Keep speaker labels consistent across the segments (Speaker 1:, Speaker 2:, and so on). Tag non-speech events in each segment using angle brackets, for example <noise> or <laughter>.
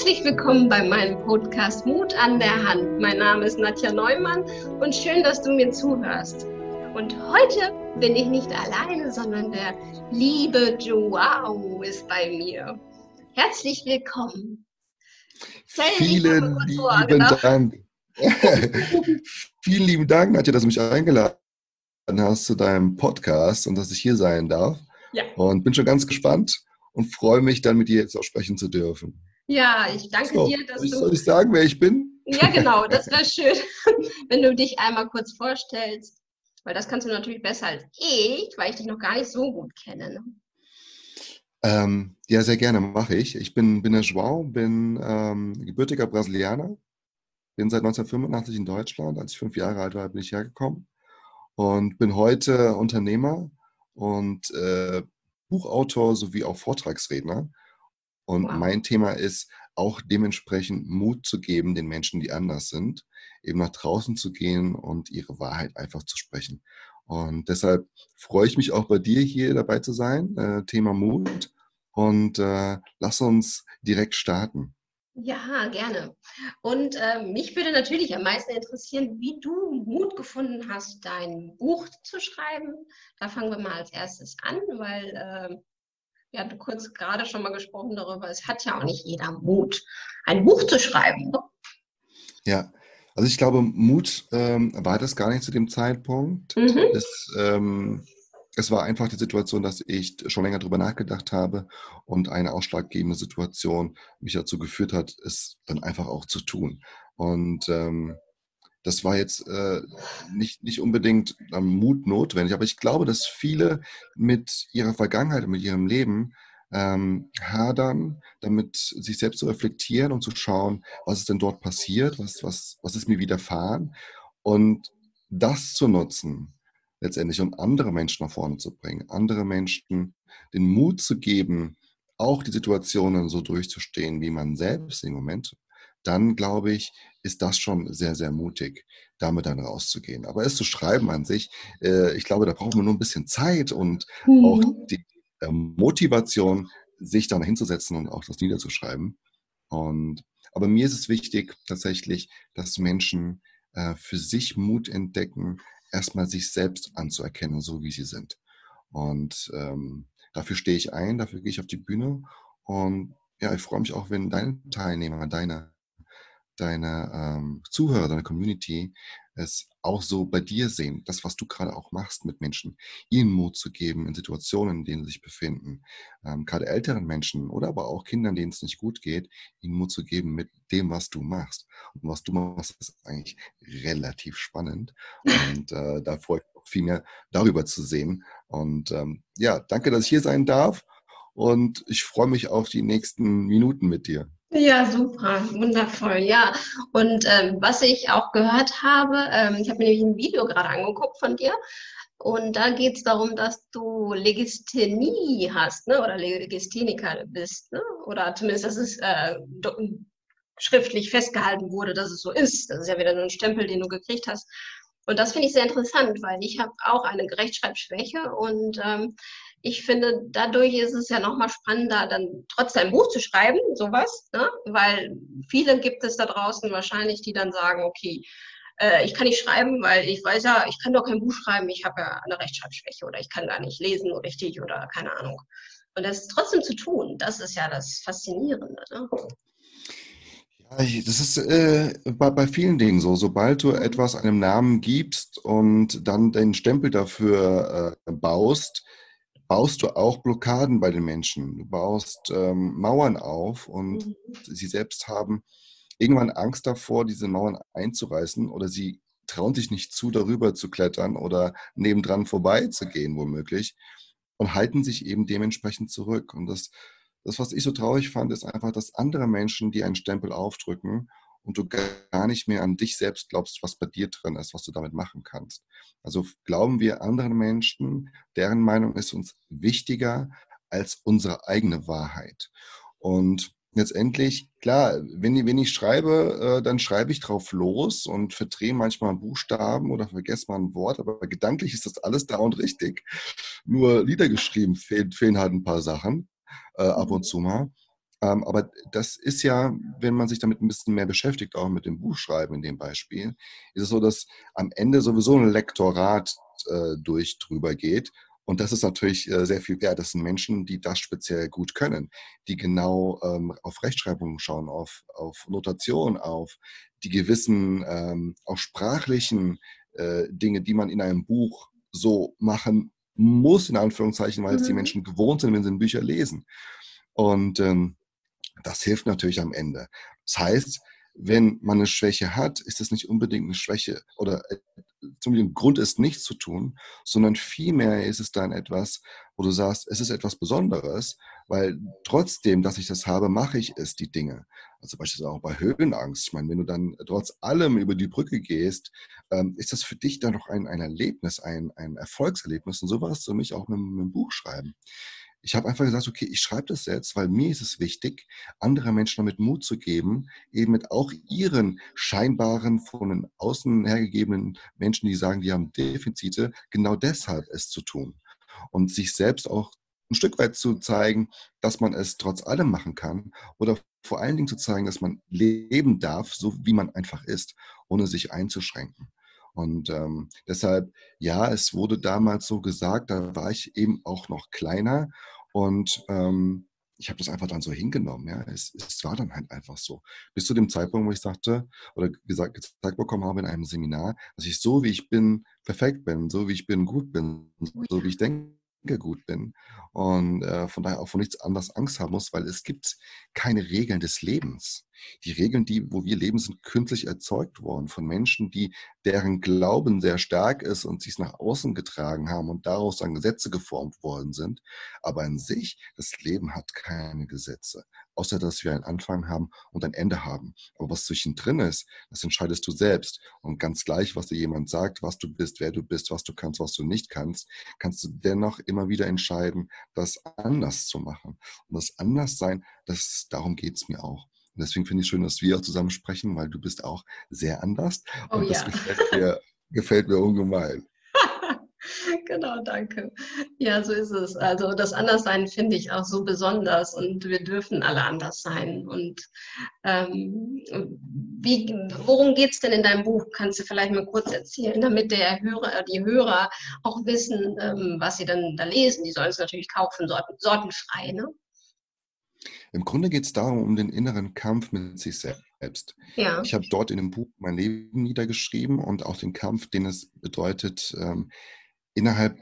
Speaker 1: Herzlich willkommen bei meinem Podcast Mut an der Hand. Mein Name ist Nadja Neumann und schön, dass du mir zuhörst. Und heute bin ich nicht alleine, sondern der liebe Joao ist bei mir. Herzlich willkommen.
Speaker 2: Vielen lieben Dank. <laughs> Vielen lieben Dank, Nadja, dass du mich eingeladen hast zu deinem Podcast und dass ich hier sein darf. Ja. Und bin schon ganz gespannt und freue mich dann mit dir jetzt auch sprechen zu dürfen.
Speaker 1: Ja, ich danke so, dir, dass
Speaker 2: du. Soll ich sagen, wer ich bin?
Speaker 1: Ja, genau, das <laughs> wäre schön, <laughs> wenn du dich einmal kurz vorstellst. Weil das kannst du natürlich besser als ich, weil ich dich noch gar nicht so gut kenne. Ne?
Speaker 2: Ähm, ja, sehr gerne mache ich. Ich bin, bin der João, bin ähm, gebürtiger Brasilianer, bin seit 1985 in Deutschland. Als ich fünf Jahre alt war, bin ich hergekommen und bin heute Unternehmer und äh, Buchautor sowie auch Vortragsredner. Und wow. mein Thema ist auch dementsprechend Mut zu geben den Menschen, die anders sind, eben nach draußen zu gehen und ihre Wahrheit einfach zu sprechen. Und deshalb freue ich mich auch bei dir hier dabei zu sein, äh, Thema Mut. Und äh, lass uns direkt starten.
Speaker 1: Ja, gerne. Und äh, mich würde natürlich am meisten interessieren, wie du Mut gefunden hast, dein Buch zu schreiben. Da fangen wir mal als erstes an, weil äh, wir hatten kurz gerade schon mal gesprochen darüber, es hat ja auch nicht jeder Mut, ein Buch zu schreiben. Ne?
Speaker 2: Ja, also ich glaube, Mut ähm, war das gar nicht zu dem Zeitpunkt. Mhm. Es, ähm, es war einfach die Situation, dass ich schon länger darüber nachgedacht habe und eine ausschlaggebende Situation mich dazu geführt hat, es dann einfach auch zu tun. Und ähm, das war jetzt äh, nicht, nicht unbedingt ähm, Mut notwendig, aber ich glaube, dass viele mit ihrer Vergangenheit, mit ihrem Leben ähm, hadern, damit sich selbst zu reflektieren und zu schauen, was ist denn dort passiert, was, was, was ist mir widerfahren und das zu nutzen, letztendlich, um andere Menschen nach vorne zu bringen, andere Menschen den Mut zu geben, auch die Situationen so durchzustehen, wie man selbst im Moment, dann glaube ich, ist das schon sehr, sehr mutig, damit dann rauszugehen. Aber es zu schreiben an sich, äh, ich glaube, da braucht man nur ein bisschen Zeit und mhm. auch die äh, Motivation, sich dann hinzusetzen und auch das niederzuschreiben. Und, aber mir ist es wichtig tatsächlich, dass Menschen äh, für sich Mut entdecken, erstmal sich selbst anzuerkennen, so wie sie sind. Und ähm, dafür stehe ich ein, dafür gehe ich auf die Bühne. Und ja, ich freue mich auch, wenn deine Teilnehmer, deine, deine ähm, Zuhörer, deine Community es auch so bei dir sehen, das, was du gerade auch machst mit Menschen, ihnen Mut zu geben in Situationen, in denen sie sich befinden, ähm, gerade älteren Menschen oder aber auch Kindern, denen es nicht gut geht, ihnen Mut zu geben mit dem, was du machst. Und was du machst, ist eigentlich relativ spannend. Und äh, da freue ich mich viel mehr darüber zu sehen. Und ähm, ja, danke, dass ich hier sein darf. Und ich freue mich auf die nächsten Minuten mit dir.
Speaker 1: Ja, super, wundervoll, ja. Und ähm, was ich auch gehört habe, ähm, ich habe mir nämlich ein Video gerade angeguckt von dir. Und da geht es darum, dass du Legisthenie hast, ne? oder Legistheniker bist, ne? oder zumindest, dass es äh, schriftlich festgehalten wurde, dass es so ist. Das ist ja wieder so ein Stempel, den du gekriegt hast. Und das finde ich sehr interessant, weil ich habe auch eine Rechtschreibschwäche und ähm, ich finde, dadurch ist es ja nochmal spannender, dann trotzdem ein Buch zu schreiben, sowas, ne? weil viele gibt es da draußen wahrscheinlich, die dann sagen, okay, äh, ich kann nicht schreiben, weil ich weiß ja, ich kann doch kein Buch schreiben, ich habe ja eine Rechtschreibschwäche oder ich kann gar nicht lesen richtig oder keine Ahnung. Und das trotzdem zu tun, das ist ja das Faszinierende. Ne?
Speaker 2: Das ist äh, bei, bei vielen Dingen so. Sobald du etwas einem Namen gibst und dann den Stempel dafür äh, baust, baust du auch Blockaden bei den Menschen. Du baust ähm, Mauern auf und mhm. sie selbst haben irgendwann Angst davor, diese Mauern einzureißen oder sie trauen sich nicht zu, darüber zu klettern oder nebendran vorbeizugehen, womöglich, und halten sich eben dementsprechend zurück. Und das, das, was ich so traurig fand, ist einfach, dass andere Menschen, die einen Stempel aufdrücken, und du gar nicht mehr an dich selbst glaubst, was bei dir drin ist, was du damit machen kannst. Also glauben wir anderen Menschen, deren Meinung ist uns wichtiger als unsere eigene Wahrheit. Und letztendlich, klar, wenn, wenn ich schreibe, äh, dann schreibe ich drauf los und verdrehe manchmal einen Buchstaben oder vergesse mal ein Wort, aber gedanklich ist das alles da und richtig. Nur niedergeschrieben fehlen, fehlen halt ein paar Sachen äh, ab und zu mal. Ähm, aber das ist ja, wenn man sich damit ein bisschen mehr beschäftigt, auch mit dem Buchschreiben in dem Beispiel, ist es so, dass am Ende sowieso ein Lektorat äh, durch drüber geht. Und das ist natürlich äh, sehr viel wert. Das sind Menschen, die das speziell gut können, die genau ähm, auf Rechtschreibung schauen, auf, auf Notation, auf die gewissen, ähm, auch sprachlichen äh, Dinge, die man in einem Buch so machen muss, in Anführungszeichen, weil es die mhm. Menschen gewohnt sind, wenn sie Bücher lesen. Und ähm, das hilft natürlich am Ende. Das heißt, wenn man eine Schwäche hat, ist es nicht unbedingt eine Schwäche oder äh, zum Grund ist, nichts zu tun, sondern vielmehr ist es dann etwas, wo du sagst, es ist etwas Besonderes, weil trotzdem, dass ich das habe, mache ich es, die Dinge. Also beispielsweise auch bei Höhenangst. Ich meine, wenn du dann trotz allem über die Brücke gehst, ähm, ist das für dich dann noch ein, ein Erlebnis, ein, ein Erfolgserlebnis. Und so war es für mich auch mit, mit dem Buchschreiben. Ich habe einfach gesagt, okay, ich schreibe das jetzt, weil mir ist es wichtig, andere Menschen damit Mut zu geben, eben mit auch ihren scheinbaren, von den außen hergegebenen Menschen, die sagen, die haben Defizite, genau deshalb es zu tun. Und sich selbst auch ein Stück weit zu zeigen, dass man es trotz allem machen kann oder vor allen Dingen zu zeigen, dass man leben darf, so wie man einfach ist, ohne sich einzuschränken. Und ähm, deshalb, ja, es wurde damals so gesagt, da war ich eben auch noch kleiner und ähm, ich habe das einfach dann so hingenommen. Ja, es, es, war dann halt einfach so. Bis zu dem Zeitpunkt, wo ich sagte oder gesagt, gezeigt bekommen habe in einem Seminar, dass ich so wie ich bin perfekt bin, so wie ich bin gut bin, so wie ich denke gut bin und äh, von daher auch von nichts anderes Angst haben muss, weil es gibt keine Regeln des Lebens. Die Regeln, die, wo wir leben, sind künstlich erzeugt worden von Menschen, die deren Glauben sehr stark ist und sich nach außen getragen haben und daraus dann Gesetze geformt worden sind. Aber an sich, das Leben hat keine Gesetze außer dass wir einen Anfang haben und ein Ende haben. Aber was zwischendrin ist, das entscheidest du selbst. Und ganz gleich, was dir jemand sagt, was du bist, wer du bist, was du kannst, was du nicht kannst, kannst du dennoch immer wieder entscheiden, das anders zu machen. Und das Anderssein, das, darum geht es mir auch. Und deswegen finde ich es schön, dass wir auch zusammen sprechen, weil du bist auch sehr anders. Oh, und das ja. gefällt, mir, gefällt mir ungemein. <laughs>
Speaker 1: Genau, danke. Ja, so ist es. Also das Anderssein finde ich auch so besonders und wir dürfen alle anders sein. Und ähm, wie, worum geht es denn in deinem Buch? Kannst du vielleicht mal kurz erzählen, damit der Hörer, die Hörer auch wissen, ähm, was sie dann da lesen. Die sollen es natürlich kaufen, sorten, sortenfrei. Ne?
Speaker 2: Im Grunde geht es darum, um den inneren Kampf mit sich selbst. Ja. Ich habe dort in dem Buch mein Leben niedergeschrieben und auch den Kampf, den es bedeutet, ähm, innerhalb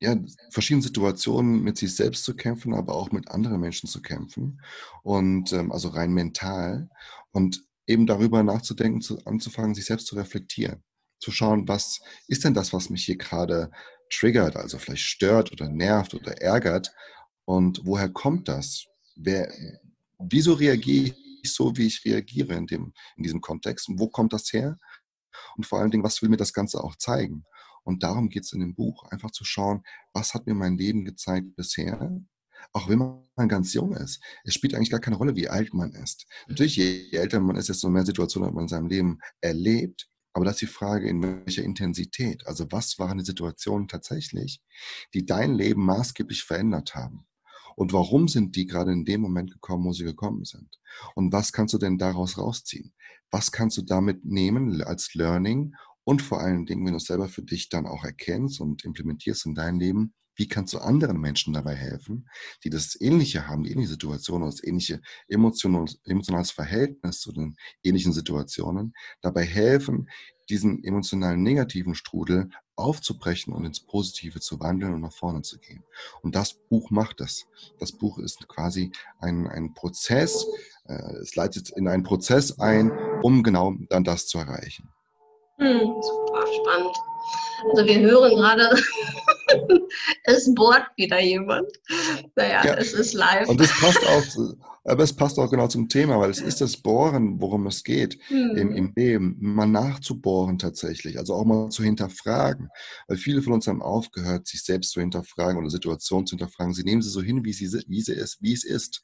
Speaker 2: ja, verschiedenen Situationen mit sich selbst zu kämpfen, aber auch mit anderen Menschen zu kämpfen. Und ähm, also rein mental. Und eben darüber nachzudenken, zu, anzufangen, sich selbst zu reflektieren. Zu schauen, was ist denn das, was mich hier gerade triggert, also vielleicht stört oder nervt oder ärgert. Und woher kommt das? Wer, wieso reagiere ich so, wie ich reagiere in, dem, in diesem Kontext? Und wo kommt das her? Und vor allen Dingen, was will mir das Ganze auch zeigen? Und darum geht es in dem Buch, einfach zu schauen, was hat mir mein Leben gezeigt bisher, auch wenn man ganz jung ist. Es spielt eigentlich gar keine Rolle, wie alt man ist. Natürlich, je älter man ist, desto mehr Situationen hat man in seinem Leben erlebt. Aber das ist die Frage, in welcher Intensität. Also was waren die Situationen tatsächlich, die dein Leben maßgeblich verändert haben? Und warum sind die gerade in dem Moment gekommen, wo sie gekommen sind? Und was kannst du denn daraus rausziehen? Was kannst du damit nehmen als Learning und vor allen Dingen, wenn du es selber für dich dann auch erkennst und implementierst in dein Leben, wie kannst du anderen Menschen dabei helfen, die das Ähnliche haben, die ähnliche Situation oder das ähnliche emotionales Verhältnis zu den ähnlichen Situationen, dabei helfen, diesen emotionalen negativen Strudel aufzubrechen und ins Positive zu wandeln und nach vorne zu gehen. Und das Buch macht das. Das Buch ist quasi ein, ein Prozess, äh, es leitet in einen Prozess ein, um genau dann das zu erreichen.
Speaker 1: Hm, super spannend. Also wir hören gerade, <laughs> es bohrt wieder jemand. Naja, ja. es ist live.
Speaker 2: Und das passt auch, aber es passt auch genau zum Thema, weil es ist das Bohren, worum es geht hm. im, im Leben, mal nachzubohren tatsächlich, also auch mal zu hinterfragen. Weil viele von uns haben aufgehört, sich selbst zu hinterfragen oder Situationen zu hinterfragen. Sie nehmen sie so hin, wie, sie, wie, sie ist, wie es ist.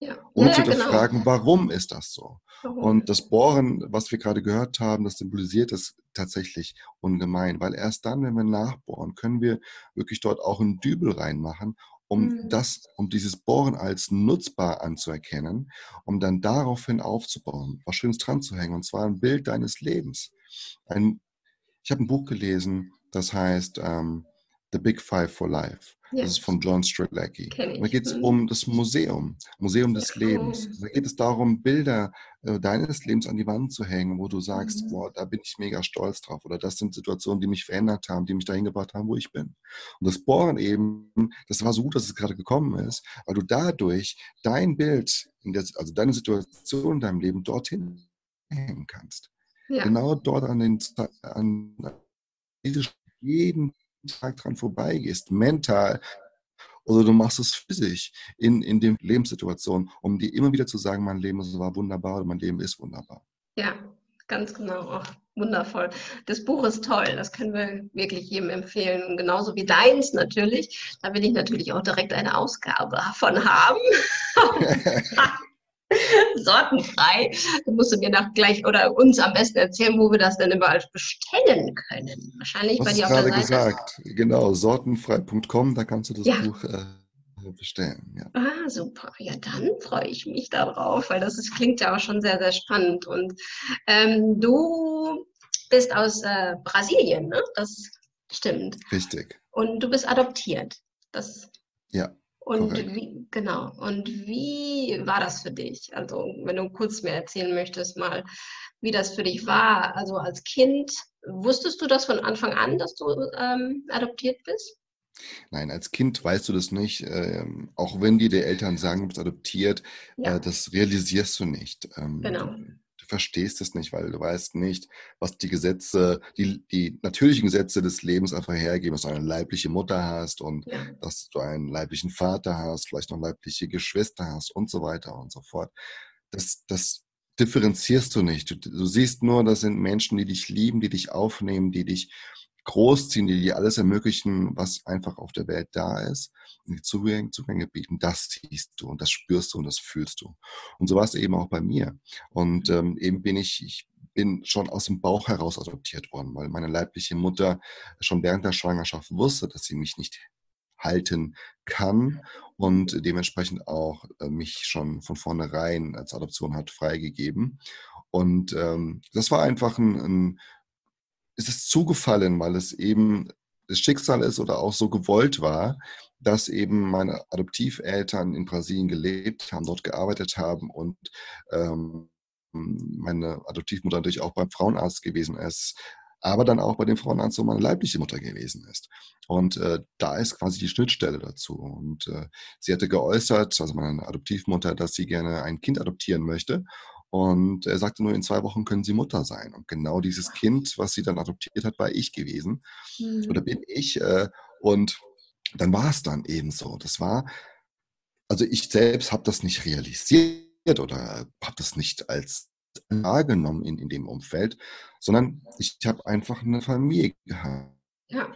Speaker 2: Ja. Ohne ja, zu hinterfragen, genau. warum ist das so? Warum? Und das Bohren, was wir gerade gehört haben, das symbolisiert es tatsächlich ungemein, weil erst dann, wenn wir nachbohren, können wir wirklich dort auch einen Dübel reinmachen, um mhm. das, um dieses Bohren als nutzbar anzuerkennen, um dann daraufhin aufzubauen, was Schönes dran zu hängen, und zwar ein Bild deines Lebens. Ein, ich habe ein Buch gelesen, das heißt ähm, The Big Five for Life. Ja. Das ist von John Strelacki. Da geht es mhm. um das Museum, Museum des Lebens. Da geht es darum, Bilder äh, deines Lebens an die Wand zu hängen, wo du sagst, mhm. boah, da bin ich mega stolz drauf. Oder das sind Situationen, die mich verändert haben, die mich dahin gebracht haben, wo ich bin. Und das Bohren eben, das war so gut, dass es gerade gekommen ist, weil du dadurch dein Bild, der, also deine Situation in deinem Leben dorthin hängen kannst. Ja. Genau dort an den an jeden Tag dran vorbeigehst, mental, oder du machst es physisch in, in den Lebenssituationen, um dir immer wieder zu sagen, mein Leben war wunderbar oder mein Leben ist wunderbar.
Speaker 1: Ja, ganz genau. Ach, wundervoll. Das Buch ist toll. Das können wir wirklich jedem empfehlen. Genauso wie deins natürlich. Da will ich natürlich auch direkt eine Ausgabe davon haben. <laughs> <laughs> <laughs> sortenfrei. Du musst mir nach gleich oder uns am besten erzählen, wo wir das denn überall bestellen können. Wahrscheinlich
Speaker 2: bei dir auf der Seite. gesagt. Genau, sortenfrei.com, da kannst du das ja. Buch äh, bestellen. Ja.
Speaker 1: Ah, super. Ja, dann freue ich mich darauf, weil das ist, klingt ja auch schon sehr, sehr spannend. Und ähm, du bist aus äh, Brasilien, ne? Das stimmt.
Speaker 2: Richtig.
Speaker 1: Und du bist adoptiert. Das
Speaker 2: ja.
Speaker 1: Und wie, genau. Und wie war das für dich? Also, wenn du kurz mir erzählen möchtest, mal, wie das für dich war. Also als Kind, wusstest du das von Anfang an, dass du ähm, adoptiert bist?
Speaker 2: Nein, als Kind weißt du das nicht. Ähm, auch wenn dir die Eltern sagen, du bist adoptiert, ja. äh, das realisierst du nicht. Ähm, genau verstehst es nicht, weil du weißt nicht, was die Gesetze, die, die natürlichen Gesetze des Lebens einfach hergeben, dass du eine leibliche Mutter hast und ja. dass du einen leiblichen Vater hast, vielleicht noch leibliche Geschwister hast und so weiter und so fort. Das, das differenzierst du nicht. Du, du siehst nur, das sind Menschen, die dich lieben, die dich aufnehmen, die dich großziehen, die dir alles ermöglichen, was einfach auf der Welt da ist, und die Zugänge, Zugänge bieten, das siehst du und das spürst du und das fühlst du. Und so war es eben auch bei mir. Und ähm, eben bin ich, ich bin schon aus dem Bauch heraus adoptiert worden, weil meine leibliche Mutter schon während der Schwangerschaft wusste, dass sie mich nicht halten kann und dementsprechend auch äh, mich schon von vornherein als Adoption hat freigegeben. Und ähm, das war einfach ein, ein ist es zugefallen, weil es eben das Schicksal ist oder auch so gewollt war, dass eben meine Adoptiveltern in Brasilien gelebt haben, dort gearbeitet haben und ähm, meine Adoptivmutter natürlich auch beim Frauenarzt gewesen ist, aber dann auch bei dem Frauenarzt, wo meine leibliche Mutter gewesen ist. Und äh, da ist quasi die Schnittstelle dazu. Und äh, sie hatte geäußert, also meine Adoptivmutter, dass sie gerne ein Kind adoptieren möchte. Und er sagte nur, in zwei Wochen können Sie Mutter sein. Und genau dieses Kind, was sie dann adoptiert hat, war ich gewesen. Mhm. Oder bin ich. Äh, und dann war es dann eben so. Das war, also ich selbst habe das nicht realisiert oder habe das nicht als wahrgenommen in, in dem Umfeld, sondern ich habe einfach eine Familie gehabt. Ja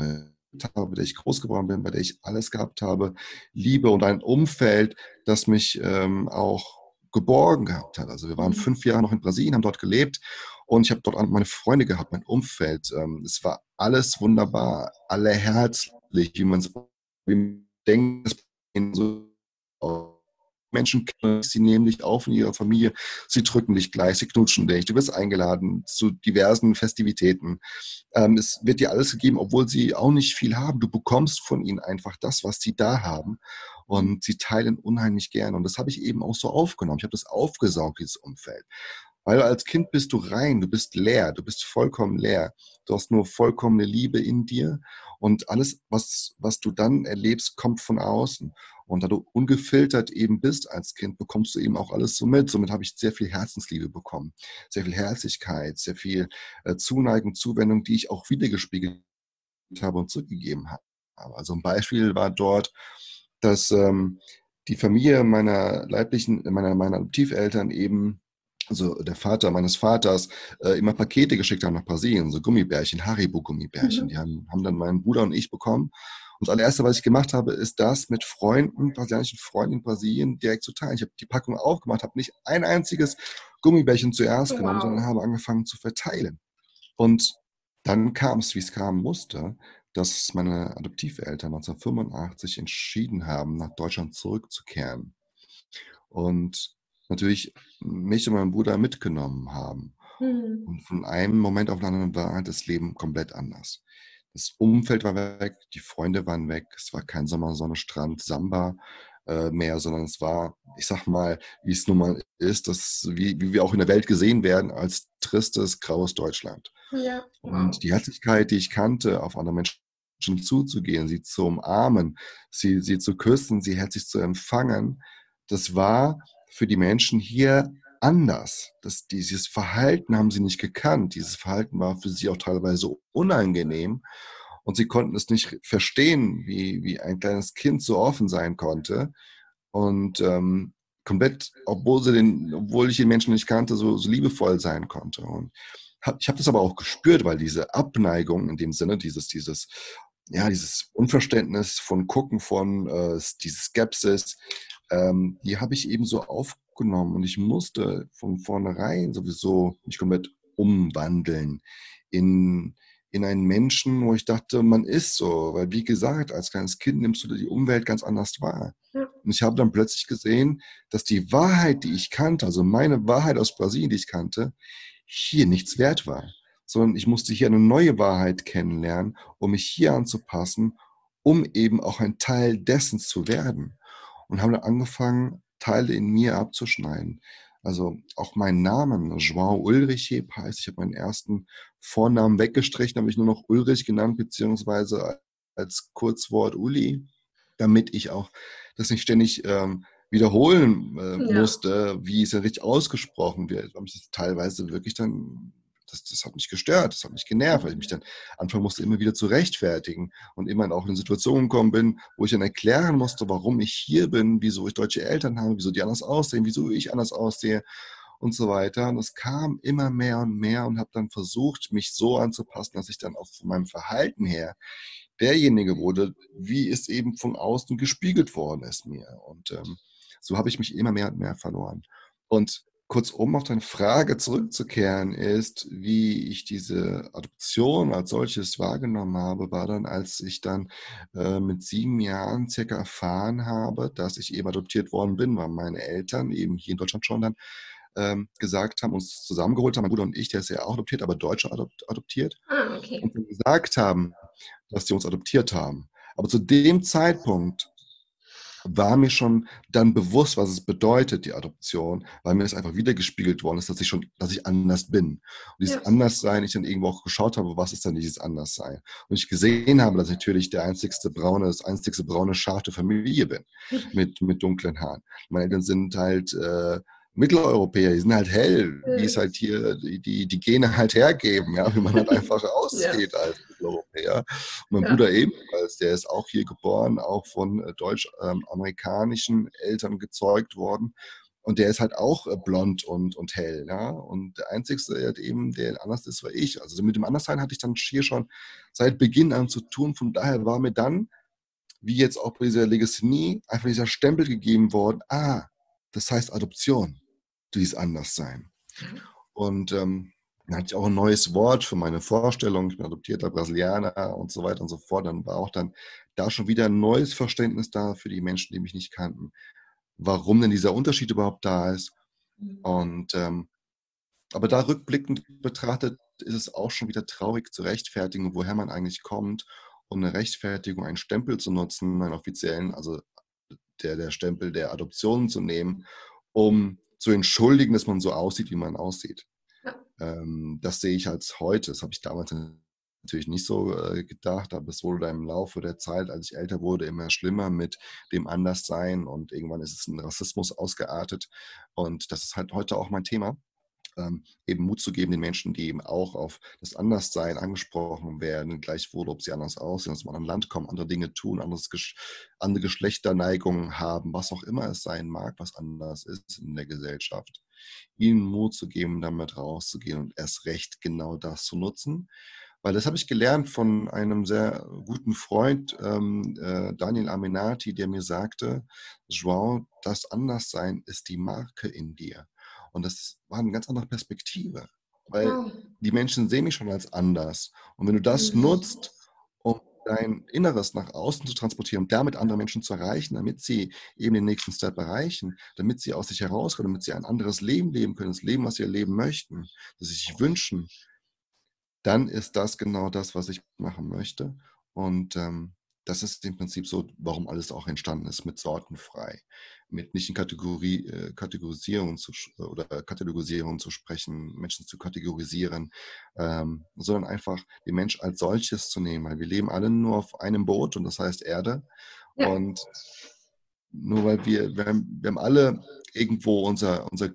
Speaker 2: bei der ich groß geworden bin, bei der ich alles gehabt habe, Liebe und ein Umfeld, das mich ähm, auch geborgen gehabt hat. Also wir waren mhm. fünf Jahre noch in Brasilien, haben dort gelebt und ich habe dort meine Freunde gehabt, mein Umfeld. Ähm, es war alles wunderbar, alle herzlich, wie man es denkt, so Menschen kennen, sie nehmen dich auf in ihrer Familie, sie drücken dich gleich, sie knutschen dich, du wirst eingeladen zu diversen Festivitäten. Ähm, es wird dir alles gegeben, obwohl sie auch nicht viel haben. Du bekommst von ihnen einfach das, was sie da haben und sie teilen unheimlich gern. Und das habe ich eben auch so aufgenommen. Ich habe das aufgesaugt, dieses Umfeld. Weil als Kind bist du rein, du bist leer, du bist vollkommen leer. Du hast nur vollkommene Liebe in dir und alles, was, was du dann erlebst, kommt von außen. Und da du ungefiltert eben bist als Kind, bekommst du eben auch alles so mit. Somit habe ich sehr viel Herzensliebe bekommen, sehr viel Herzlichkeit, sehr viel äh, Zuneigung, Zuwendung, die ich auch wiedergespiegelt habe und zurückgegeben habe. Also ein Beispiel war dort, dass ähm, die Familie meiner leiblichen, meiner, meiner Adoptiveltern eben, also der Vater meines Vaters, äh, immer Pakete geschickt haben nach Brasilien, so Gummibärchen, Haribo-Gummibärchen. Mhm. Die haben, haben dann meinen Bruder und ich bekommen. Und das allererste, was ich gemacht habe, ist das mit Freunden, brasilianischen Freunden in Brasilien direkt zu teilen. Ich habe die Packung aufgemacht, habe nicht ein einziges Gummibärchen zuerst wow. genommen, sondern habe angefangen zu verteilen. Und dann kam es, wie es kam musste, dass meine Adoptiveltern 1985 entschieden haben, nach Deutschland zurückzukehren. Und natürlich mich und meinen Bruder mitgenommen haben. Mhm. Und von einem Moment auf den anderen war das Leben komplett anders. Das Umfeld war weg, die Freunde waren weg, es war kein Sommer, Sonne, Strand, Samba äh, mehr, sondern es war, ich sag mal, wie es nun mal ist, dass, wie, wie wir auch in der Welt gesehen werden, als tristes, graues Deutschland. Ja. Und die Herzlichkeit, die ich kannte, auf andere Menschen zuzugehen, sie zu umarmen, sie, sie zu küssen, sie herzlich zu empfangen, das war für die Menschen hier anders. Das, dieses Verhalten haben sie nicht gekannt. Dieses Verhalten war für sie auch teilweise unangenehm. Und sie konnten es nicht verstehen, wie, wie ein kleines Kind so offen sein konnte. Und ähm, komplett, obwohl, sie den, obwohl ich den Menschen nicht kannte, so, so liebevoll sein konnte. Und ich habe das aber auch gespürt, weil diese Abneigung in dem Sinne, dieses, dieses, ja, dieses Unverständnis von Gucken, von äh, diese Skepsis, ähm, die habe ich eben so aufgenommen und ich musste von vornherein sowieso mich komplett umwandeln in, in einen Menschen, wo ich dachte, man ist so. Weil, wie gesagt, als kleines Kind nimmst du die Umwelt ganz anders wahr. Ja. Und ich habe dann plötzlich gesehen, dass die Wahrheit, die ich kannte, also meine Wahrheit aus Brasilien, die ich kannte, hier nichts wert war. Sondern ich musste hier eine neue Wahrheit kennenlernen, um mich hier anzupassen, um eben auch ein Teil dessen zu werden und habe dann angefangen, Teile in mir abzuschneiden. Also auch mein Namen, João Ulrich heißt, ich habe meinen ersten Vornamen weggestrichen, habe ich nur noch Ulrich genannt, beziehungsweise als Kurzwort Uli, damit ich auch das nicht ständig ähm, wiederholen äh, ja. musste, wie es ja richtig ausgesprochen wird, weil mich das teilweise wirklich dann das, das hat mich gestört, das hat mich genervt, weil ich mich dann anfangen musste, immer wieder zu rechtfertigen und immer auch in Situationen gekommen bin, wo ich dann erklären musste, warum ich hier bin, wieso ich deutsche Eltern habe, wieso die anders aussehen, wieso ich anders aussehe und so weiter. Und es kam immer mehr und mehr und habe dann versucht, mich so anzupassen, dass ich dann auch von meinem Verhalten her derjenige wurde, wie es eben von außen gespiegelt worden ist mir. Und ähm, so habe ich mich immer mehr und mehr verloren. Und kurzum auf deine Frage zurückzukehren, ist, wie ich diese Adoption als solches wahrgenommen habe, war dann, als ich dann äh, mit sieben Jahren circa erfahren habe, dass ich eben adoptiert worden bin, weil meine Eltern eben hier in Deutschland schon dann ähm, gesagt haben, uns zusammengeholt haben, mein Bruder und ich, der ist ja auch adoptiert, aber Deutscher adoptiert, ah, okay. und gesagt haben, dass sie uns adoptiert haben. Aber zu dem Zeitpunkt war mir schon dann bewusst, was es bedeutet, die Adoption, weil mir das einfach wiedergespiegelt worden ist, dass ich schon, dass ich anders bin. Und dieses ja. Anderssein, ich dann irgendwo auch geschaut habe, was ist dann dieses Anderssein? Und ich gesehen habe, dass ich natürlich der einzigste braune, das einzigste braune Schaf der Familie bin, mit, mit dunklen Haaren. Meine Eltern sind halt, äh, Mitteleuropäer, die sind halt hell, wie es halt hier die, die, die Gene halt hergeben, ja, wie man halt <laughs> einfach aussieht ja. als Mitteleuropäer. Und mein ja. Bruder ebenfalls, der ist auch hier geboren, auch von äh, deutsch-amerikanischen Eltern gezeugt worden. Und der ist halt auch äh, blond und, und hell, ja. Und der Einzige, der eben, der anders ist, war ich. Also mit dem Anderssein hatte ich dann hier schon seit Beginn an zu tun. Von daher war mir dann, wie jetzt auch bei dieser Legasthenie, einfach dieser Stempel gegeben worden, ah, das heißt Adoption dies anders sein. Mhm. Und ähm, dann hatte ich auch ein neues Wort für meine Vorstellung. Ich bin adoptierter Brasilianer und so weiter und so fort. Dann war auch dann da schon wieder ein neues Verständnis da für die Menschen, die mich nicht kannten, warum denn dieser Unterschied überhaupt da ist. Mhm. Und ähm, aber da rückblickend betrachtet ist es auch schon wieder traurig zu rechtfertigen, woher man eigentlich kommt und eine Rechtfertigung, einen Stempel zu nutzen, einen offiziellen, also der, der Stempel der Adoption zu nehmen, um zu entschuldigen, dass man so aussieht, wie man aussieht. Ja. Ähm, das sehe ich als heute. Das habe ich damals natürlich nicht so äh, gedacht, aber es wurde im Laufe der Zeit, als ich älter wurde, immer schlimmer mit dem Anderssein und irgendwann ist es in Rassismus ausgeartet. Und das ist halt heute auch mein Thema ähm, eben Mut zu geben den Menschen, die eben auch auf das Anderssein angesprochen werden, gleichwohl, ob sie anders aussehen, aus einem anderen Land kommen, andere Dinge tun, anderes Gesch andere Geschlechterneigungen haben, was auch immer es sein mag, was anders ist in der Gesellschaft, ihnen Mut zu geben, damit rauszugehen und erst recht genau das zu nutzen. Weil das habe ich gelernt von einem sehr guten Freund, ähm, äh, Daniel Aminati, der mir sagte, Joao, das Anderssein ist die Marke in dir. Und das war eine ganz andere Perspektive, weil wow. die Menschen sehen mich schon als anders. Und wenn du das mhm. nutzt, um dein Inneres nach außen zu transportieren damit andere Menschen zu erreichen, damit sie eben den nächsten Step erreichen, damit sie aus sich herauskommen, damit sie ein anderes Leben leben können, das Leben, was sie leben möchten, das sie sich wünschen, dann ist das genau das, was ich machen möchte. Und ähm, das ist im Prinzip so, warum alles auch entstanden ist, mit sortenfrei, mit nicht in Kategorie, äh, Kategorisierung zu, oder Katalogisierung zu sprechen, Menschen zu kategorisieren, ähm, sondern einfach den Mensch als solches zu nehmen, weil wir leben alle nur auf einem Boot und das heißt Erde. Ja. Und nur weil wir, wir haben, wir haben alle irgendwo unser, unser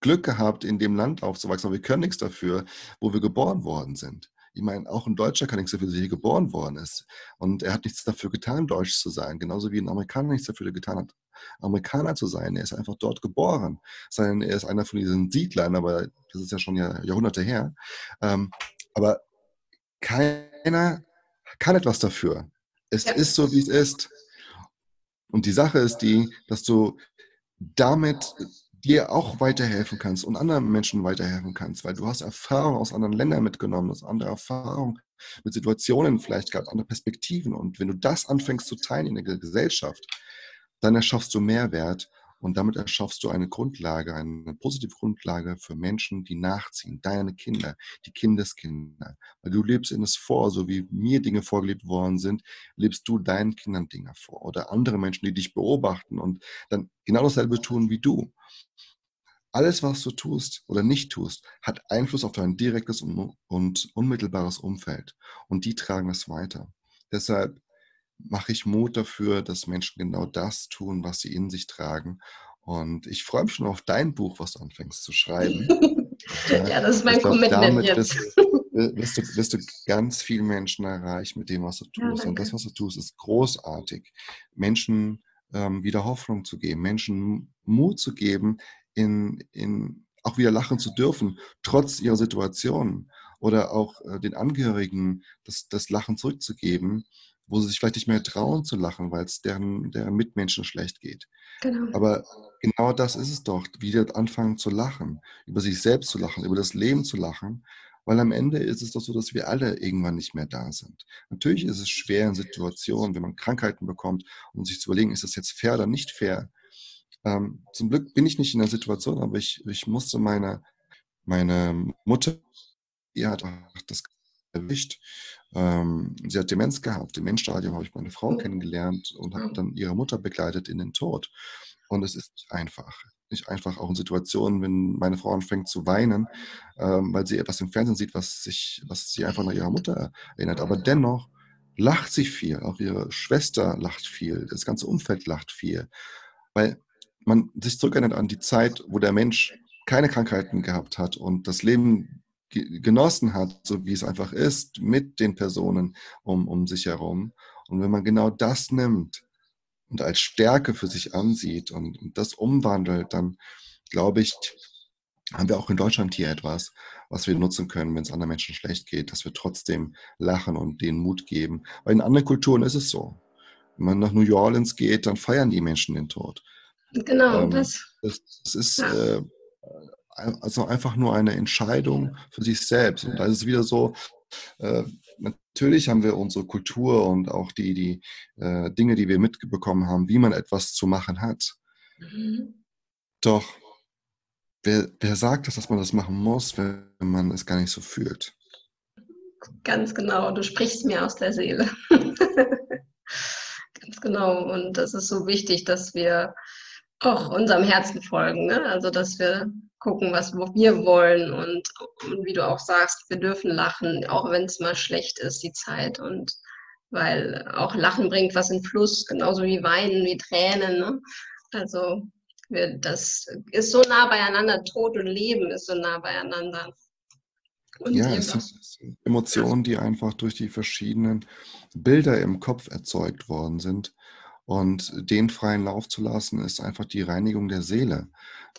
Speaker 2: Glück gehabt, in dem Land aufzuwachsen, aber wir können nichts dafür, wo wir geboren worden sind. Ich meine, auch ein Deutscher kann nichts dafür, dass er hier geboren worden ist. Und er hat nichts dafür getan, Deutsch zu sein. Genauso wie ein Amerikaner nichts dafür getan hat, Amerikaner zu sein. Er ist einfach dort geboren. er ist einer von diesen Siedlern, aber das ist ja schon Jahrhunderte her. Ähm, aber keiner kann etwas dafür. Es ja. ist so, wie es ist. Und die Sache ist die, dass du damit dir auch weiterhelfen kannst und anderen Menschen weiterhelfen kannst, weil du hast Erfahrung aus anderen Ländern mitgenommen, hast andere Erfahrungen mit Situationen vielleicht gehabt, andere Perspektiven. Und wenn du das anfängst zu teilen in der Gesellschaft, dann erschaffst du Mehrwert und damit erschaffst du eine Grundlage, eine positive Grundlage für Menschen, die nachziehen, deine Kinder, die Kindeskinder. Weil du lebst in es vor, so wie mir Dinge vorgelebt worden sind, lebst du deinen Kindern Dinge vor. Oder andere Menschen, die dich beobachten und dann genau dasselbe tun wie du. Alles, was du tust oder nicht tust, hat Einfluss auf dein direktes und unmittelbares Umfeld. Und die tragen es weiter. Deshalb mache ich Mut dafür, dass Menschen genau das tun, was sie in sich tragen. Und ich freue mich schon auf dein Buch, was du anfängst zu schreiben.
Speaker 1: ja, das ist mein glaub, Commitment jetzt.
Speaker 2: Wirst, du, wirst du ganz viele Menschen erreichen mit dem, was du tust. Ja, Und das, was du tust, ist großartig. Menschen ähm, wieder Hoffnung zu geben, Menschen Mut zu geben, in, in auch wieder lachen zu dürfen, trotz ihrer Situation. Oder auch äh, den Angehörigen das, das Lachen zurückzugeben wo sie sich vielleicht nicht mehr trauen zu lachen, weil es deren, deren Mitmenschen schlecht geht. Genau. Aber genau das ist es doch, wieder anfangen zu lachen, über sich selbst zu lachen, über das Leben zu lachen, weil am Ende ist es doch so, dass wir alle irgendwann nicht mehr da sind. Natürlich ist es schwer in Situationen, wenn man Krankheiten bekommt, um sich zu überlegen, ist das jetzt fair oder nicht fair. Ähm, zum Glück bin ich nicht in der Situation, aber ich, ich musste meine, meine Mutter, die hat das erwischt. Ähm, sie hat Demenz gehabt. Im Endstadium habe ich meine Frau mhm. kennengelernt und habe dann ihre Mutter begleitet in den Tod. Und es ist nicht einfach. Nicht einfach auch in Situationen, wenn meine Frau anfängt zu weinen, ähm, weil sie etwas im Fernsehen sieht, was, sich, was sie einfach nach ihrer Mutter erinnert. Aber dennoch lacht sie viel. Auch ihre Schwester lacht viel. Das ganze Umfeld lacht viel. Weil man sich zurückerinnert an die Zeit, wo der Mensch keine Krankheiten gehabt hat und das Leben genossen hat, so wie es einfach ist, mit den Personen um, um sich herum. Und wenn man genau das nimmt und als Stärke für sich ansieht und, und das umwandelt, dann glaube ich, haben wir auch in Deutschland hier etwas, was wir nutzen können, wenn es anderen Menschen schlecht geht, dass wir trotzdem lachen und denen Mut geben. Weil in anderen Kulturen ist es so. Wenn man nach New Orleans geht, dann feiern die Menschen den Tod.
Speaker 1: Genau, ähm, das,
Speaker 2: das, das ist ja. äh, also einfach nur eine Entscheidung für sich selbst. Und da ist es wieder so, äh, natürlich haben wir unsere Kultur und auch die, die äh, Dinge, die wir mitbekommen haben, wie man etwas zu machen hat. Mhm. Doch wer, wer sagt das, dass man das machen muss, wenn man es gar nicht so fühlt?
Speaker 1: Ganz genau, du sprichst mir aus der Seele. <laughs> Ganz genau. Und das ist so wichtig, dass wir auch unserem Herzen folgen. Ne? Also, dass wir gucken, was wir wollen und, und wie du auch sagst, wir dürfen lachen, auch wenn es mal schlecht ist, die Zeit. Und weil auch Lachen bringt was in Fluss, genauso wie Weinen, wie Tränen. Ne? Also wir, das ist so nah beieinander, Tod und Leben ist so nah beieinander.
Speaker 2: Und ja, es sind Emotionen, die einfach durch die verschiedenen Bilder im Kopf erzeugt worden sind. Und den freien Lauf zu lassen, ist einfach die Reinigung der Seele.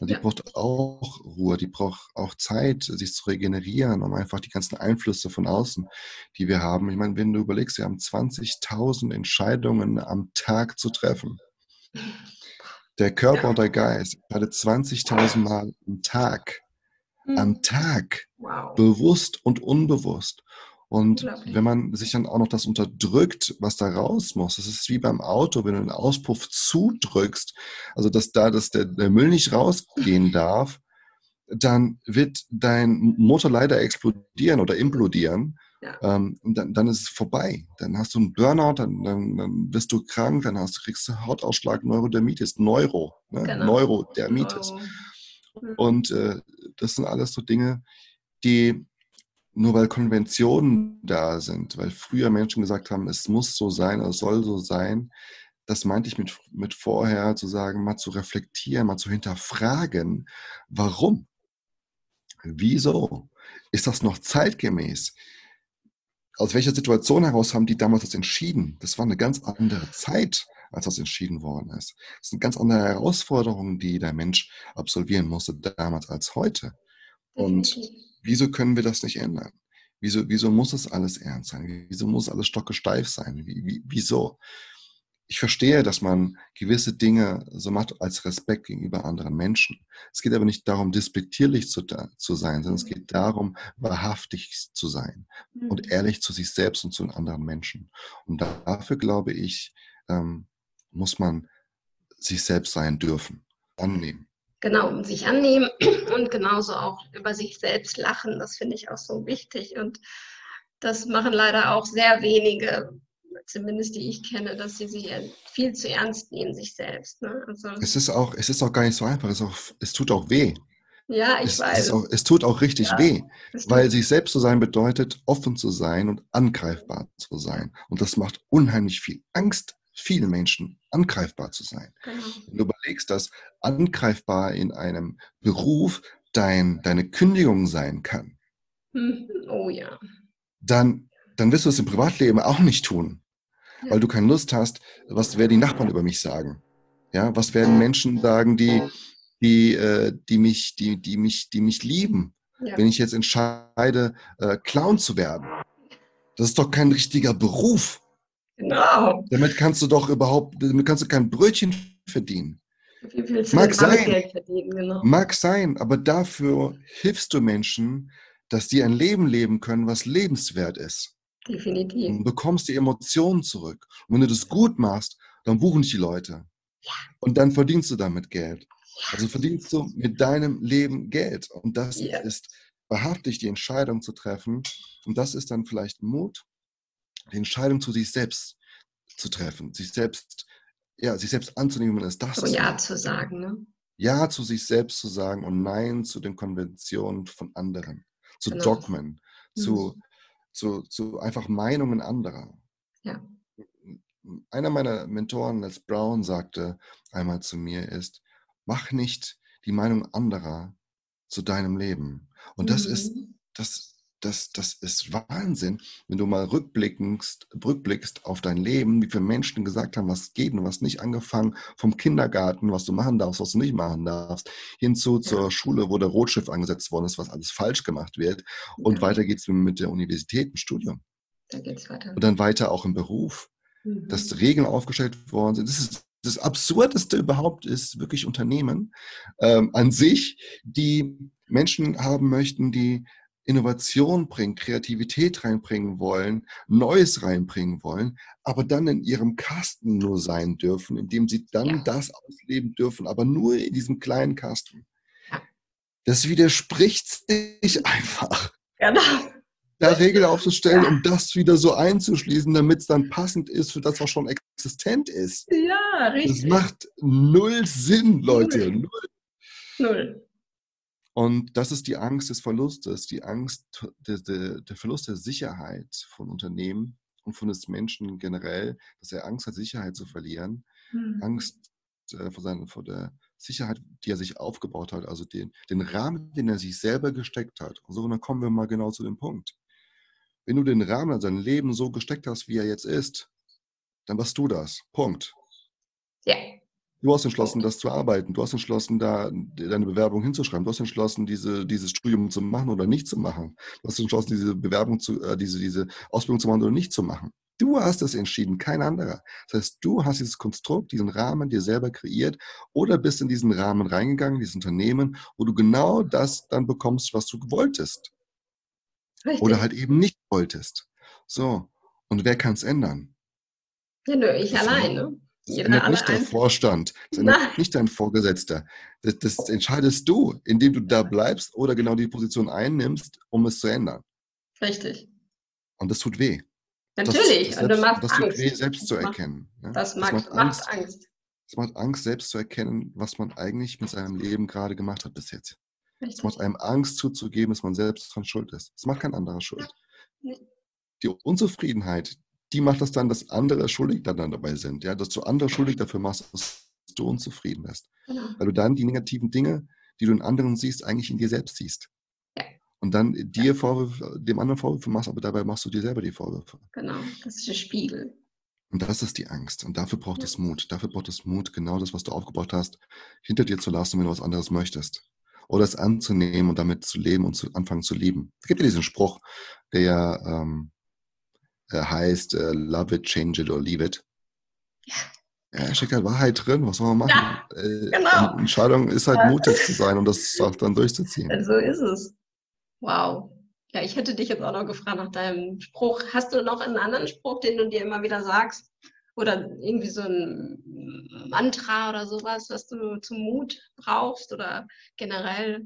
Speaker 2: Die ja. braucht auch Ruhe, die braucht auch Zeit, sich zu regenerieren, um einfach die ganzen Einflüsse von außen, die wir haben. Ich meine, wenn du überlegst, wir haben 20.000 Entscheidungen am Tag zu treffen. Der Körper ja. und der Geist hatte 20.000 Mal am Tag, mhm. am Tag, wow. bewusst und unbewusst. Und wenn man sich dann auch noch das unterdrückt, was da raus muss, das ist wie beim Auto, wenn du den Auspuff zudrückst, also dass da dass der, der Müll nicht rausgehen darf, dann wird dein Motor leider explodieren oder implodieren. Ja. Ähm, und dann, dann ist es vorbei. Dann hast du einen Burnout, dann, dann, dann bist du krank, dann hast, kriegst du Hautausschlag, Neurodermitis, Neuro, ne?
Speaker 1: genau.
Speaker 2: Neurodermitis. Neuro. Und äh, das sind alles so Dinge, die nur weil Konventionen da sind, weil früher Menschen gesagt haben, es muss so sein, es soll so sein, das meinte ich mit, mit vorher zu sagen, mal zu reflektieren, mal zu hinterfragen, warum? Wieso? Ist das noch zeitgemäß? Aus welcher Situation heraus haben die damals das entschieden? Das war eine ganz andere Zeit, als das entschieden worden ist. Das sind ganz andere Herausforderungen, die der Mensch absolvieren musste damals als heute. Und wieso können wir das nicht ändern? Wieso, wieso muss das alles ernst sein? Wieso muss alles stockesteif sein? Wie, wie, wieso? ich verstehe, dass man gewisse Dinge so macht als Respekt gegenüber anderen Menschen. Es geht aber nicht darum, despektierlich zu, zu sein, sondern es geht darum, wahrhaftig zu sein und mhm. ehrlich zu sich selbst und zu den anderen Menschen. Und dafür glaube ich, ähm, muss man sich selbst sein dürfen, annehmen.
Speaker 1: Genau, sich annehmen <clears throat> und genauso auch über sich selbst lachen. Das finde ich auch so wichtig. Und das machen leider auch sehr wenige zumindest die ich kenne, dass sie sich viel zu ernst nehmen, sich selbst. Ne?
Speaker 2: Also, es, ist auch, es ist auch gar nicht so einfach, es, auch, es tut auch weh.
Speaker 1: Ja, ich
Speaker 2: es,
Speaker 1: weiß.
Speaker 2: Es, auch, es, tut auch richtig ja, weh, weil sich selbst zu sein bedeutet, offen zu sein und angreifbar zu sein. Und das macht unheimlich viel Angst, vielen Menschen angreifbar zu sein. Genau. Wenn du überlegst, dass angreifbar in einem Beruf dein, deine Kündigung sein kann, <laughs>
Speaker 1: oh ja.
Speaker 2: Dann, dann wirst du es im Privatleben auch nicht tun weil du keine Lust hast, was werden die Nachbarn über mich sagen? Ja, was werden Menschen sagen, die, die, äh, die, mich, die, die, mich, die mich lieben, ja. wenn ich jetzt entscheide, äh, Clown zu werden? Das ist doch kein richtiger Beruf.
Speaker 1: Genau.
Speaker 2: Damit kannst du doch überhaupt, damit kannst du kein Brötchen verdienen. Mag sein, genau. mag sein, aber dafür hilfst du Menschen, dass die ein Leben leben können, was lebenswert ist.
Speaker 1: Definitiv.
Speaker 2: Du bekommst die Emotionen zurück. Und wenn du das gut machst, dann buchen dich die Leute.
Speaker 1: Ja.
Speaker 2: Und dann verdienst du damit Geld. Ja. Also verdienst du mit deinem Leben Geld. Und das ja. ist wahrhaftig die Entscheidung zu treffen. Und das ist dann vielleicht Mut, die Entscheidung zu sich selbst zu treffen, sich selbst, ja, sich selbst anzunehmen, es das
Speaker 1: so Ja zu sagen, ne?
Speaker 2: Ja zu sich selbst zu sagen und Nein zu den Konventionen von anderen, zu genau. Dogmen, mhm. zu zu, zu einfach Meinungen anderer.
Speaker 1: Ja.
Speaker 2: Einer meiner Mentoren, Les Brown, sagte einmal zu mir ist, mach nicht die Meinung anderer zu deinem Leben. Und das mhm. ist, das, das, das ist Wahnsinn, wenn du mal rückblickst, rückblickst auf dein Leben, wie viele Menschen gesagt haben, was geht und was nicht, angefangen vom Kindergarten, was du machen darfst, was du nicht machen darfst, hinzu zur Schule, wo der Rotschiff angesetzt worden ist, was alles falsch gemacht wird. Und ja. weiter geht es mit der Universität, im Studium.
Speaker 1: Da geht's weiter.
Speaker 2: Und dann weiter auch im Beruf, mhm. dass Regeln aufgestellt worden sind. Das ist das Absurdeste überhaupt ist wirklich Unternehmen ähm, an sich, die Menschen haben möchten, die Innovation bringen, Kreativität reinbringen wollen, Neues reinbringen wollen, aber dann in ihrem Kasten nur sein dürfen, indem sie dann ja. das ausleben dürfen, aber nur in diesem kleinen Kasten. Das widerspricht sich einfach.
Speaker 1: Genau.
Speaker 2: Da Regeln aufzustellen, ja. um das wieder so einzuschließen, damit es dann passend ist für das, was schon existent ist.
Speaker 1: Ja, richtig.
Speaker 2: Das macht null Sinn, Leute.
Speaker 1: Null. Null.
Speaker 2: Und das ist die Angst des Verlustes, die Angst, der, der, der Verlust der Sicherheit von Unternehmen und von des Menschen generell, dass er Angst hat, Sicherheit zu verlieren, mhm. Angst äh, vor, seiner, vor der Sicherheit, die er sich aufgebaut hat, also den, den Rahmen, den er sich selber gesteckt hat. Und so, und dann kommen wir mal genau zu dem Punkt. Wenn du den Rahmen, also dein Leben so gesteckt hast, wie er jetzt ist, dann warst du das. Punkt.
Speaker 1: Ja.
Speaker 2: Du hast entschlossen, das zu arbeiten. Du hast entschlossen, da deine Bewerbung hinzuschreiben. Du hast entschlossen, diese, dieses Studium zu machen oder nicht zu machen. Du hast entschlossen, diese Bewerbung zu, äh, diese, diese Ausbildung zu machen oder nicht zu machen. Du hast es entschieden, kein anderer. Das heißt, du hast dieses Konstrukt, diesen Rahmen dir selber kreiert oder bist in diesen Rahmen reingegangen, dieses Unternehmen, wo du genau das dann bekommst, was du wolltest. Richtig. Oder halt eben nicht wolltest. So, und wer kann es ändern?
Speaker 1: Ja, nur ich das alleine.
Speaker 2: Das ändert nicht der Vorstand, das ändert Nein. nicht dein Vorgesetzter. Das, das, entscheidest du, indem du da bleibst oder genau die Position einnimmst, um es zu ändern.
Speaker 1: Richtig.
Speaker 2: Und das tut weh.
Speaker 1: Natürlich,
Speaker 2: das, das,
Speaker 1: und du machst
Speaker 2: das
Speaker 1: Angst.
Speaker 2: tut weh, selbst zu erkennen.
Speaker 1: Ne? Das, macht, macht, Angst. macht Angst.
Speaker 2: Es macht Angst, selbst zu erkennen, was man eigentlich mit seinem Leben gerade gemacht hat bis jetzt. Es macht einem Angst zuzugeben, dass man selbst dran schuld ist. Es macht kein anderer schuld. Nee. Die Unzufriedenheit, die macht das dann, dass andere schuldig dann dabei sind. Ja, dass du andere schuldig dafür machst, dass du unzufrieden bist. Genau. Weil du dann die negativen Dinge, die du in anderen siehst, eigentlich in dir selbst siehst. Ja. Und dann dir Vorwürfe, dem anderen Vorwürfe machst, aber dabei machst du dir selber die Vorwürfe.
Speaker 1: Genau, das ist der Spiegel.
Speaker 2: Und das ist die Angst. Und dafür braucht es Mut. Dafür braucht es Mut, genau das, was du aufgebaut hast, hinter dir zu lassen, wenn du was anderes möchtest. Oder es anzunehmen und damit zu leben und zu anfangen zu lieben. Es gibt ja diesen Spruch, der ähm, heißt äh, Love it, change it or leave it. Ja. Ja, steckt halt Wahrheit drin, was soll man machen? Ja, äh, genau. Entscheidung ist halt ja. mutig zu sein und das auch dann durchzuziehen.
Speaker 1: So ist es. Wow. Ja, ich hätte dich jetzt auch noch gefragt nach deinem Spruch. Hast du noch einen anderen Spruch, den du dir immer wieder sagst? Oder irgendwie so ein Mantra oder sowas, was du zum Mut brauchst oder generell?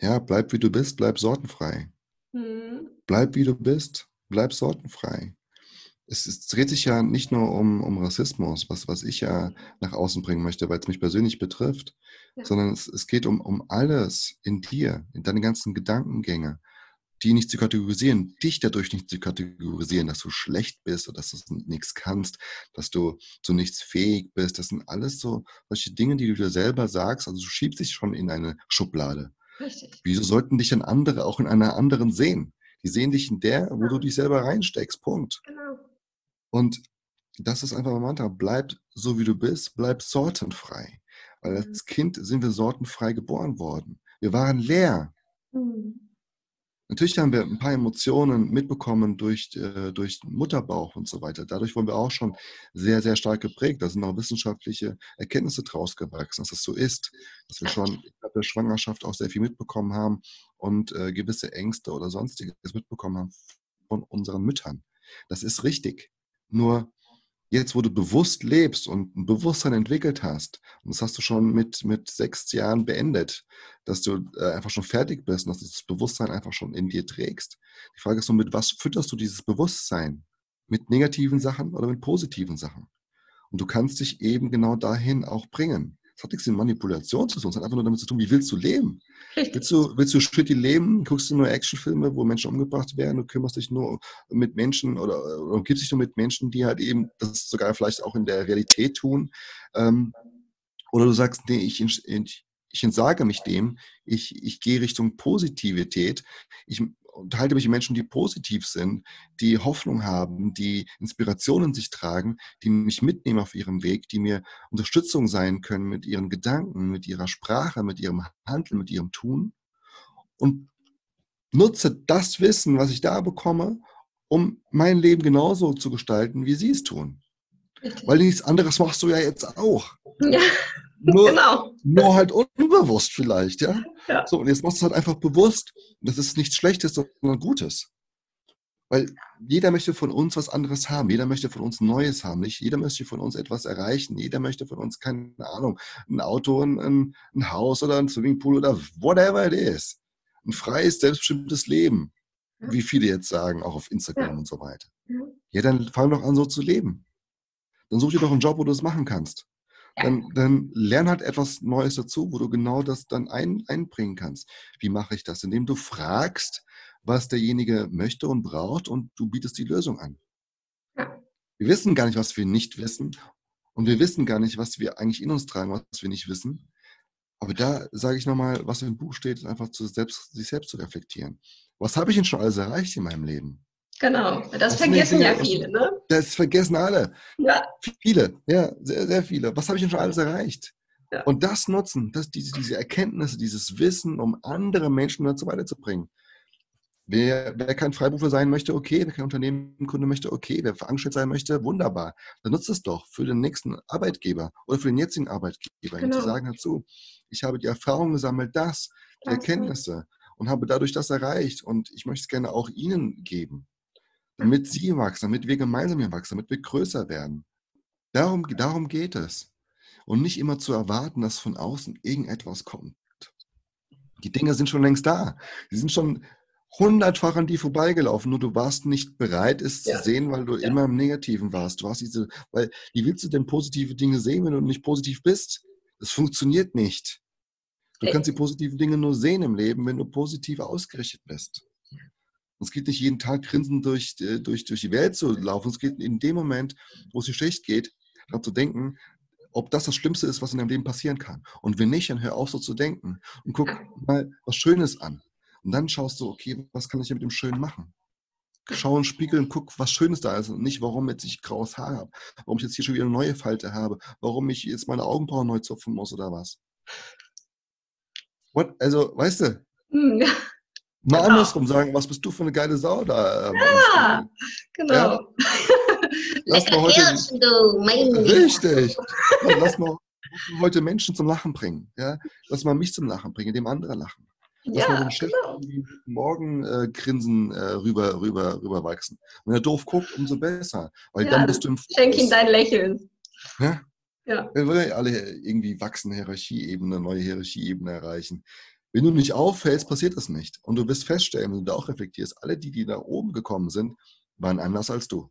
Speaker 2: Ja, bleib wie du bist, bleib sortenfrei. Hm. Bleib wie du bist, bleib sortenfrei. Es, es, dreht sich ja nicht nur um, um Rassismus, was, was ich ja nach außen bringen möchte, weil es mich persönlich betrifft, ja. sondern es, es geht um, um alles in dir, in deine ganzen Gedankengänge, die nicht zu kategorisieren, dich dadurch nicht zu kategorisieren, dass du schlecht bist oder dass du nichts kannst, dass du zu nichts fähig bist. Das sind alles so solche Dinge, die du dir selber sagst. Also du schiebst dich schon in eine Schublade. Richtig. Wieso sollten dich dann andere auch in einer anderen sehen? Die sehen dich in der, wo du dich selber reinsteckst. Punkt. Genau. Und das ist einfach ein Mantra. Bleib so, wie du bist. Bleib sortenfrei. Weil mhm. als Kind sind wir sortenfrei geboren worden. Wir waren leer. Mhm. Natürlich haben wir ein paar Emotionen mitbekommen durch, äh, durch Mutterbauch und so weiter. Dadurch wurden wir auch schon sehr, sehr stark geprägt. Da sind auch wissenschaftliche Erkenntnisse draus gewachsen, dass das so ist, dass wir schon in der Schwangerschaft auch sehr viel mitbekommen haben und äh, gewisse Ängste oder sonstiges mitbekommen haben von unseren Müttern. Das ist richtig. Nur jetzt, wo du bewusst lebst und ein Bewusstsein entwickelt hast, und das hast du schon mit, mit sechs Jahren beendet, dass du äh, einfach schon fertig bist und dass du das Bewusstsein einfach schon in dir trägst. Die Frage ist nur, mit was fütterst du dieses Bewusstsein? Mit negativen Sachen oder mit positiven Sachen? Und du kannst dich eben genau dahin auch bringen. Das hat nichts mit Manipulation zu tun, es hat einfach nur damit zu tun, wie willst du leben? Willst du, willst du shitty leben? Guckst du nur Actionfilme, wo Menschen umgebracht werden? Du kümmerst dich nur mit Menschen oder, oder gibst dich nur mit Menschen, die halt eben das sogar vielleicht auch in der Realität tun? Ähm, oder du sagst, nee, ich, ich, ich entsage mich dem, ich, ich gehe Richtung Positivität, ich unterhalte mich mit Menschen, die positiv sind, die Hoffnung haben, die Inspirationen sich tragen, die mich mitnehmen auf ihrem Weg, die mir Unterstützung sein können mit ihren Gedanken, mit ihrer Sprache, mit ihrem Handeln, mit ihrem Tun. Und nutze das Wissen, was ich da bekomme, um mein Leben genauso zu gestalten, wie sie es tun. Weil nichts anderes machst du ja jetzt auch. Ja. Nur, <laughs> genau. Nur halt unbewusst vielleicht, ja? ja? So, und jetzt machst du es halt einfach bewusst. Das ist nichts Schlechtes, sondern Gutes. Weil jeder möchte von uns was anderes haben. Jeder möchte von uns Neues haben. Nicht jeder möchte von uns etwas erreichen. Jeder möchte von uns, keine Ahnung, ein Auto, ein, ein Haus oder ein Swimmingpool oder whatever it is. Ein freies, selbstbestimmtes Leben. Wie viele jetzt sagen, auch auf Instagram ja. und so weiter. Ja, dann fang doch an, so zu leben. Dann such dir doch einen Job, wo du es machen kannst dann, dann lern halt etwas Neues dazu, wo du genau das dann ein, einbringen kannst. Wie mache ich das? Indem du fragst, was derjenige möchte und braucht und du bietest die Lösung an. Wir wissen gar nicht, was wir nicht wissen und wir wissen gar nicht, was wir eigentlich in uns tragen, was wir nicht wissen. Aber da sage ich nochmal, was im Buch steht, ist einfach zu selbst, sich selbst zu reflektieren. Was habe ich denn schon alles erreicht in meinem Leben?
Speaker 1: Genau, das, das vergessen ja viele, ne?
Speaker 2: Das vergessen alle. Ja. Viele, ja, sehr, sehr viele. Was habe ich denn schon alles erreicht? Ja. Und das nutzen, das, diese, diese Erkenntnisse, dieses Wissen, um andere Menschen dazu weiterzubringen. Wer, wer kein Freiberufer sein möchte, okay. Wer kein Unternehmenkunde möchte, okay. Wer verangestellt sein möchte, wunderbar. Dann nutzt es doch für den nächsten Arbeitgeber oder für den jetzigen Arbeitgeber. Genau. Zu sagen dazu, ich habe die Erfahrung gesammelt, das, die Erkenntnisse. und habe dadurch das erreicht und ich möchte es gerne auch Ihnen geben, damit Sie wachsen, damit wir gemeinsam hier wachsen, damit wir größer werden. Darum, darum geht es. Und nicht immer zu erwarten, dass von außen irgendetwas kommt. Die Dinge sind schon längst da. Die sind schon hundertfach an dir vorbeigelaufen, nur du warst nicht bereit, es ja. zu sehen, weil du ja. immer im Negativen warst. Du hast diese, weil, wie willst du denn positive Dinge sehen, wenn du nicht positiv bist? Das funktioniert nicht. Du kannst die positiven Dinge nur sehen im Leben, wenn du positiv ausgerichtet bist. Es geht nicht jeden Tag grinsend durch, äh, durch, durch die Welt zu laufen. Es geht in dem Moment, wo es dir schlecht geht, daran zu denken, ob das das Schlimmste ist, was in deinem Leben passieren kann. Und wenn nicht, dann hör auf so zu denken und guck mal was Schönes an. Und dann schaust du, okay, was kann ich hier mit dem Schönen machen? Schau in den Spiegel und guck, was Schönes da ist und nicht, warum jetzt ich graues Haar habe, warum ich jetzt hier schon wieder eine neue Falte habe, warum ich jetzt meine Augenbrauen neu zupfen muss oder was. What? Also, weißt du? Hm. Mal genau. andersrum sagen, was bist du für eine geile Sau da?
Speaker 1: Ähm, ja, genau. Ja. <laughs>
Speaker 2: Lass mal heute, Richtig. Lass mal heute Menschen zum Lachen bringen. Ja? Lass mal mich zum Lachen bringen, indem andere lachen. Lass ja, mal den Chef genau. morgen äh, grinsen äh, rüber, rüber, rüber wachsen. Wenn er doof guckt, umso besser. Weil ja, dann bist du im.
Speaker 1: Schenk ihm dein Lächeln.
Speaker 2: Ja? Ja. Wir wollen ja alle irgendwie wachsen, Hierarchieebene, neue Hierarchieebene erreichen. Wenn du nicht auffällst, passiert das nicht. Und du wirst feststellen, wenn du da auch reflektierst, alle die, die nach oben gekommen sind, waren anders als du.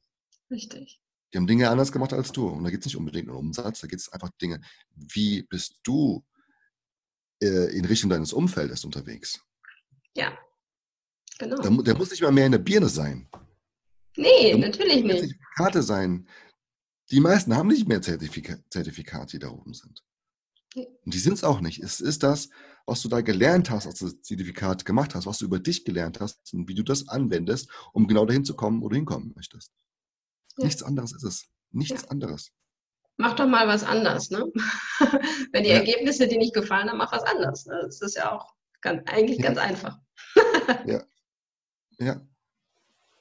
Speaker 1: Richtig.
Speaker 2: Die haben Dinge anders gemacht als du. Und da geht es nicht unbedingt um Umsatz, da geht es einfach Dinge, wie bist du äh, in Richtung deines Umfeldes unterwegs?
Speaker 1: Ja,
Speaker 2: genau. Der, der, muss nicht mal mehr in der Birne sein.
Speaker 1: Nee, der natürlich nicht.
Speaker 2: Zertifikate sein. Die meisten haben nicht mehr Zertifika Zertifikate, die da oben sind. Und die sind es auch nicht. Es ist das, was du da gelernt hast, als du das Zertifikat gemacht hast, was du über dich gelernt hast und wie du das anwendest, um genau dahin zu kommen, wo du hinkommen möchtest. Ja. Nichts anderes ist es. Nichts ja. anderes.
Speaker 1: Mach doch mal was anders, ne? <laughs> Wenn die ja. Ergebnisse dir nicht gefallen, dann mach was anders. Ne? Das ist ja auch ganz, eigentlich ganz einfach. <laughs>
Speaker 2: ja. Ja.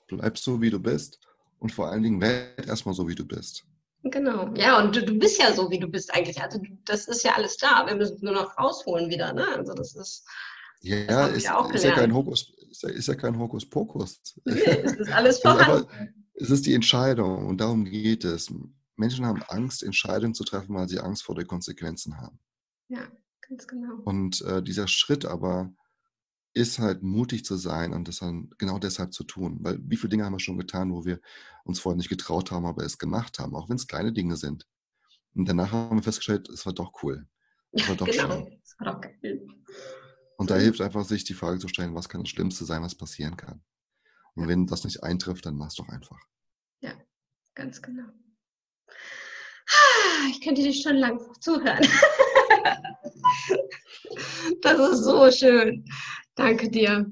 Speaker 2: Bleib so, wie du bist und vor allen Dingen werd erstmal so, wie du bist.
Speaker 1: Genau. Ja, und du, du bist ja so, wie du bist eigentlich. Also das ist ja alles da. Wir müssen es nur noch rausholen wieder. Ne? Also das ist.
Speaker 2: Ja, das ist, ist, ja kein Hokus, ist, ja, ist ja kein Hokuspokus.
Speaker 1: Nee, es ist <laughs> alles vorhanden.
Speaker 2: es ist die Entscheidung und darum geht es. Menschen haben Angst, Entscheidungen zu treffen, weil sie Angst vor den Konsequenzen haben.
Speaker 1: Ja, ganz genau.
Speaker 2: Und äh, dieser Schritt aber ist halt mutig zu sein und das dann genau deshalb zu tun. Weil wie viele Dinge haben wir schon getan, wo wir uns vorher nicht getraut haben, aber es gemacht haben, auch wenn es kleine Dinge sind. Und danach haben wir festgestellt, es war doch cool. Es war <laughs> doch genau. schön. Es war doch geil. Und da hilft einfach, sich die Frage zu stellen, was kann das Schlimmste sein, was passieren kann. Und ja. wenn das nicht eintrifft, dann mach es doch einfach.
Speaker 1: Ja, ganz genau. Ah, ich könnte dir schon lang zuhören. <laughs> Das ist so schön. Danke dir.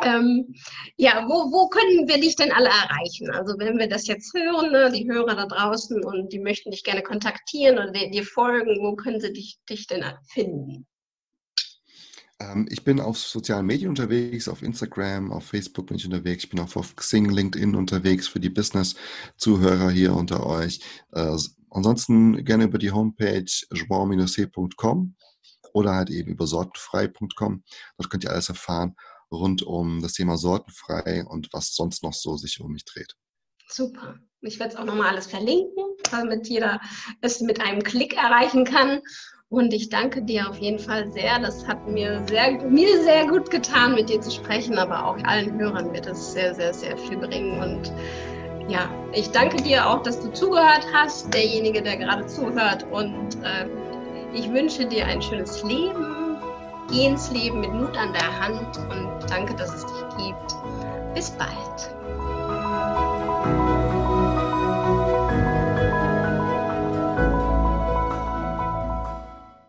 Speaker 1: Ähm, ja, wo, wo können wir dich denn alle erreichen? Also wenn wir das jetzt hören, ne, die Hörer da draußen und die möchten dich gerne kontaktieren oder dir, folgen, wo können sie dich, dich denn finden?
Speaker 2: Ähm, ich bin auf sozialen Medien unterwegs, auf Instagram, auf Facebook bin ich unterwegs, ich bin auch auf Xing, LinkedIn unterwegs für die Business-Zuhörer hier unter euch. Äh, ansonsten gerne über die Homepage joao-c.com oder halt eben über sortenfrei.com. Dort könnt ihr alles erfahren rund um das Thema sortenfrei und was sonst noch so sich um mich dreht.
Speaker 1: Super. Ich werde es auch nochmal alles verlinken, damit jeder es mit einem Klick erreichen kann. Und ich danke dir auf jeden Fall sehr. Das hat mir sehr, mir sehr gut getan, mit dir zu sprechen, aber auch allen Hörern wird es sehr, sehr, sehr viel bringen. Und ja, ich danke dir auch, dass du zugehört hast, derjenige, der gerade zuhört. Und äh, ich wünsche dir ein schönes Leben. Geh ins Leben mit Mut an der Hand und danke, dass es dich gibt. Bis bald.